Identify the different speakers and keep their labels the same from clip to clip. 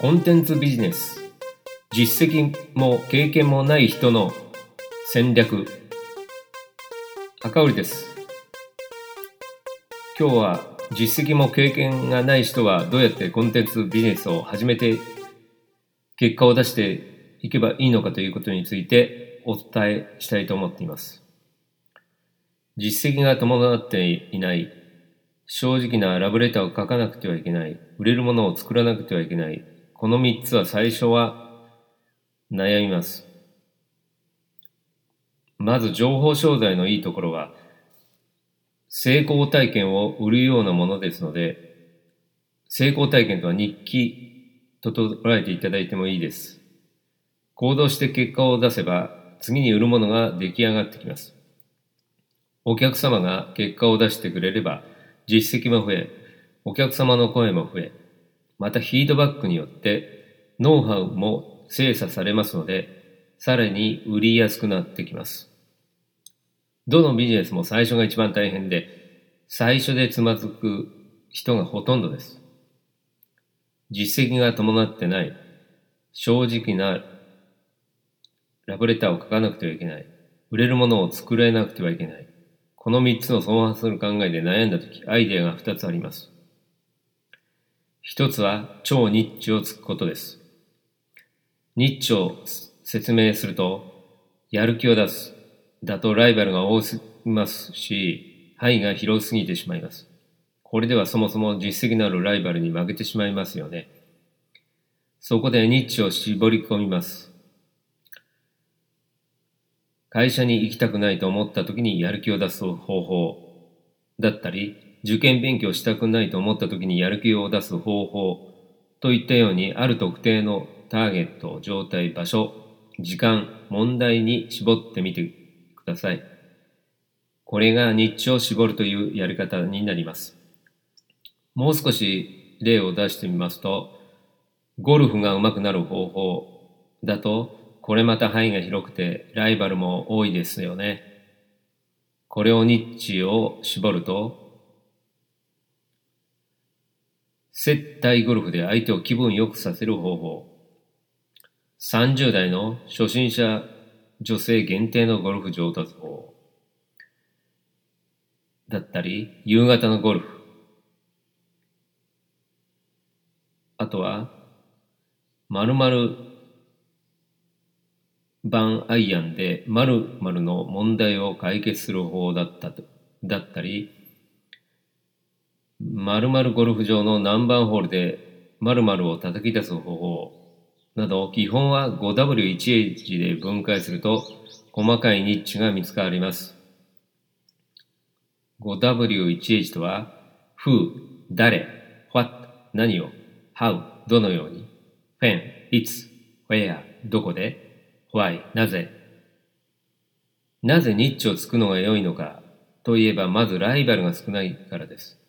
Speaker 1: コンテンツビジネス。実績も経験もない人の戦略。赤売です。今日は実績も経験がない人はどうやってコンテンツビジネスを始めて結果を出していけばいいのかということについてお伝えしたいと思っています。実績が伴っていない。正直なラブレターを書かなくてはいけない。売れるものを作らなくてはいけない。この3つは最初は悩みます。まず情報商材のいいところは、成功体験を売るようなものですので、成功体験とは日記と捉えていただいてもいいです。行動して結果を出せば、次に売るものが出来上がってきます。お客様が結果を出してくれれば、実績も増え、お客様の声も増え、またフィードバックによってノウハウも精査されますので、さらに売りやすくなってきます。どのビジネスも最初が一番大変で、最初でつまずく人がほとんどです。実績が伴ってない、正直なラブレターを書かなくてはいけない、売れるものを作れなくてはいけない。この三つの相反する考えで悩んだとき、アイデアが二つあります。一つは超ニッチをつくことです。ニッチを説明すると、やる気を出す。だとライバルが多すぎますし、範囲が広すぎてしまいます。これではそもそも実績のあるライバルに負けてしまいますよね。そこでニッチを絞り込みます。会社に行きたくないと思った時にやる気を出す方法だったり、受験勉強したくないと思った時にやる気を出す方法といったようにある特定のターゲット、状態、場所、時間、問題に絞ってみてください。これが日中を絞るというやり方になります。もう少し例を出してみますと、ゴルフが上手くなる方法だと、これまた範囲が広くてライバルも多いですよね。これをニッチを絞ると、接待ゴルフで相手を気分良くさせる方法。30代の初心者女性限定のゴルフ上達法。だったり、夕方のゴルフ。あとは、〇〇番アイアンで〇〇の問題を解決する方だったと、だったり、〇〇ゴルフ場の何番ホールで〇〇を叩き出す方法など、基本は 5W1H で分解すると細かいニッチが見つかります。5W1H とは、who、誰、what、何を、how、どのように、when、いつ、where、どこで、why、なぜ。なぜニッチをつくのが良いのかといえば、まずライバルが少ないからです。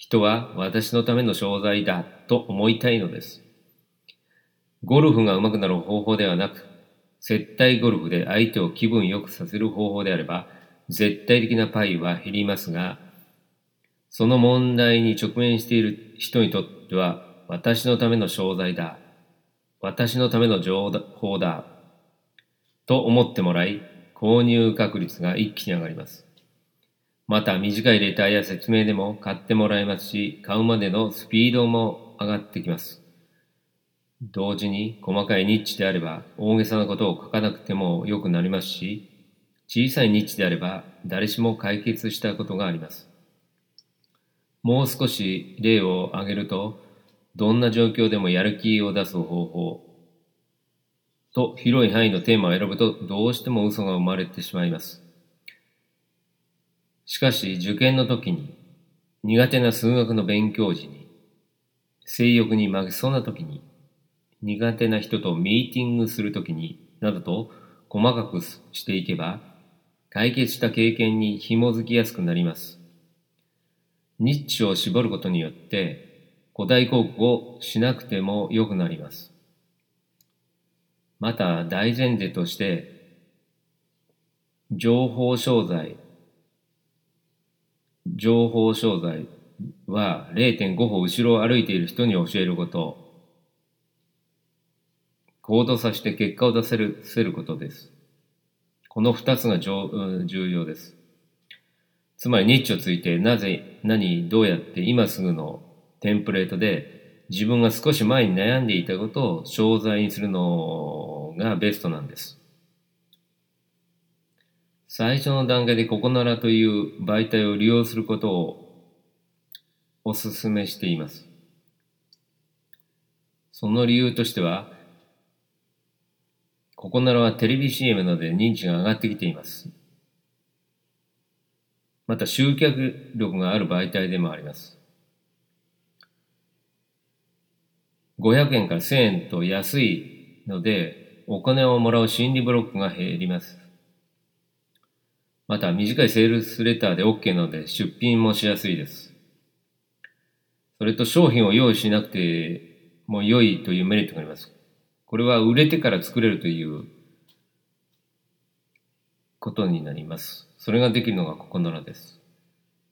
Speaker 1: 人は私のための商材だと思いたいのです。ゴルフが上手くなる方法ではなく、接待ゴルフで相手を気分良くさせる方法であれば、絶対的なパイは減りますが、その問題に直面している人にとっては、私のための商材だ。私のための情報だ。と思ってもらい、購入確率が一気に上がります。また短いレターや説明でも買ってもらえますし、買うまでのスピードも上がってきます。同時に細かいニッチであれば大げさなことを書かなくても良くなりますし、小さいニッチであれば誰しも解決したことがあります。もう少し例を挙げると、どんな状況でもやる気を出す方法と広い範囲のテーマを選ぶとどうしても嘘が生まれてしまいます。しかし受験の時に、苦手な数学の勉強時に、性欲に負けそうな時に、苦手な人とミーティングする時に、などと細かくしていけば、解決した経験に紐づきやすくなります。ニッチを絞ることによって、古代広告をしなくても良くなります。また大前提として、情報商材情報商材は0.5歩後ろを歩いている人に教えること。行動させて結果を出せるせることです。この二つが重要です。つまりニッチをついてなぜ、何、どうやって今すぐのテンプレートで自分が少し前に悩んでいたことを商材にするのがベストなんです。最初の段階でココナラという媒体を利用することをお勧めしています。その理由としては、ココナラはテレビ CM などで認知が上がってきています。また集客力がある媒体でもあります。500円から1000円と安いので、お金をもらう心理ブロックが減ります。また短いセールスレターで OK なので出品もしやすいです。それと商品を用意しなくても良いというメリットがあります。これは売れてから作れるということになります。それができるのがここならです。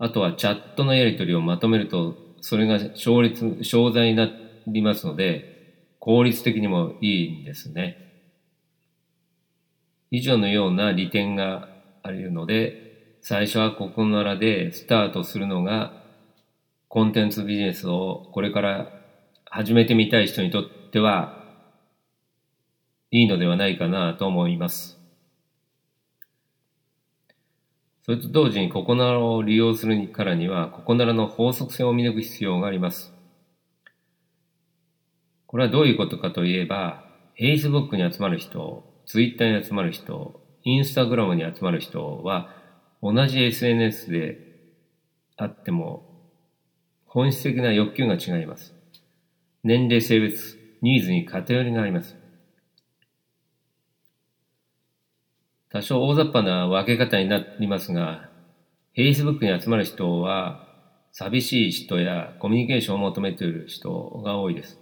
Speaker 1: あとはチャットのやり取りをまとめると、それが勝率、商材になりますので、効率的にもいいんですね。以上のような利点があるので、最初はここならでスタートするのが、コンテンツビジネスをこれから始めてみたい人にとっては、いいのではないかなと思います。それと同時にココナラを利用するからには、ココナラの法則性を見抜く必要があります。これはどういうことかといえば、Facebook に集まる人、Twitter に集まる人、インスタグラムに集まる人は、同じ SNS であっても、本質的な欲求が違います。年齢、性別、ニーズに偏りがあります。多少大雑把な分け方になりますが、Facebook に集まる人は、寂しい人やコミュニケーションを求めている人が多いです。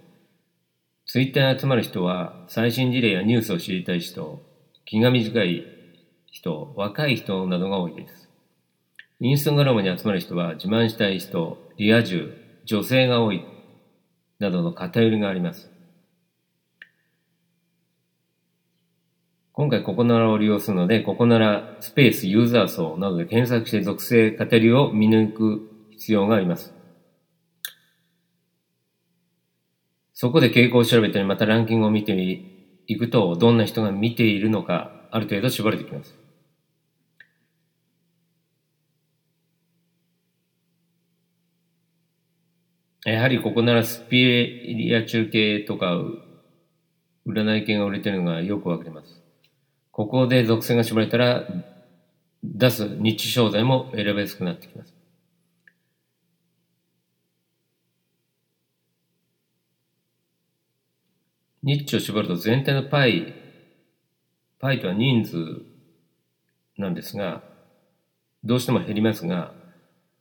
Speaker 1: Twitter に集まる人は、最新事例やニュースを知りたい人、気が短い人、若い人などが多いです。インスタグラムに集まる人は自慢したい人、リア充、女性が多い、などの偏りがあります。今回ここならを利用するので、ここならスペースユーザー層などで検索して属性カテリを見抜く必要があります。そこで傾向を調べたり、またランキングを見てみいくと、どんな人が見ているのか、ある程度絞れてきます。やはりここならスピリア中継とか占い系が売れてるのがよくわかります。ここで属性が絞れたら出す日商材も選びやすくなってきます。ニッチを絞ると全体のパイ、パイとは人数なんですが、どうしても減りますが、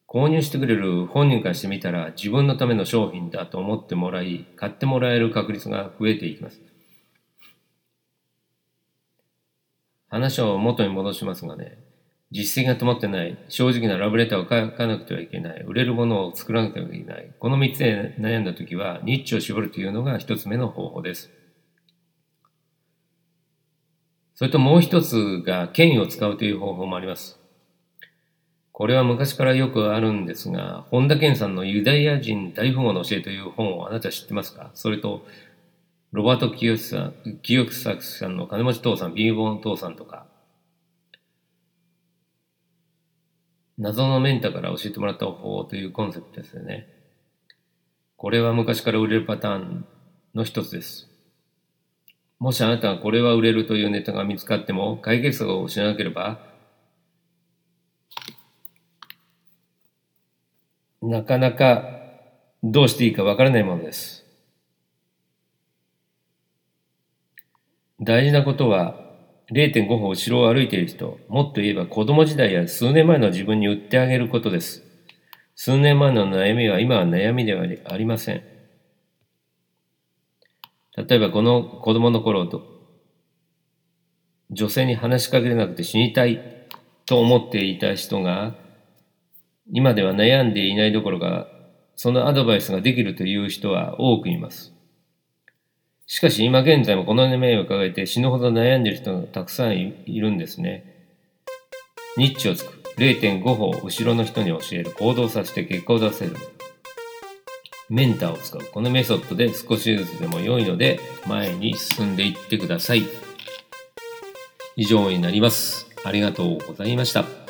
Speaker 1: 購入してくれる本人からしてみたら自分のための商品だと思ってもらい、買ってもらえる確率が増えていきます。話を元に戻しますがね、実績が止まってない、正直なラブレターを書かなくてはいけない、売れるものを作らなくてはいけない、この3つで悩んだ時は、ニッチを絞るというのが1つ目の方法です。それともう一つが権威を使うという方法もあります。これは昔からよくあるんですが、本田健さんのユダヤ人大富豪の教えという本をあなた知ってますか？それと、ロバート・清さん、清作さんの金持ち父さん、ビーボン父さんとか、謎のメンタから教えてもらった方法というコンセプトですよね。これは昔から売れるパターンの一つです。もしあなたがこれは売れるというネタが見つかっても解決策を知らなければ、なかなかどうしていいかわからないものです。大事なことは0.5歩後ろを歩いている人、もっと言えば子供時代や数年前の自分に売ってあげることです。数年前の悩みは今は悩みではありません。例えばこの子供の頃と、女性に話しかけれなくて死にたいと思っていた人が、今では悩んでいないどころか、そのアドバイスができるという人は多くいます。しかし今現在もこの夢を抱えて死ぬほど悩んでいる人がたくさんいるんですね。ニッチをつく。0.5歩を後ろの人に教える。行動させて結果を出せる。メンターを使う。このメソッドで少しずつでも良いので前に進んでいってください。以上になります。ありがとうございました。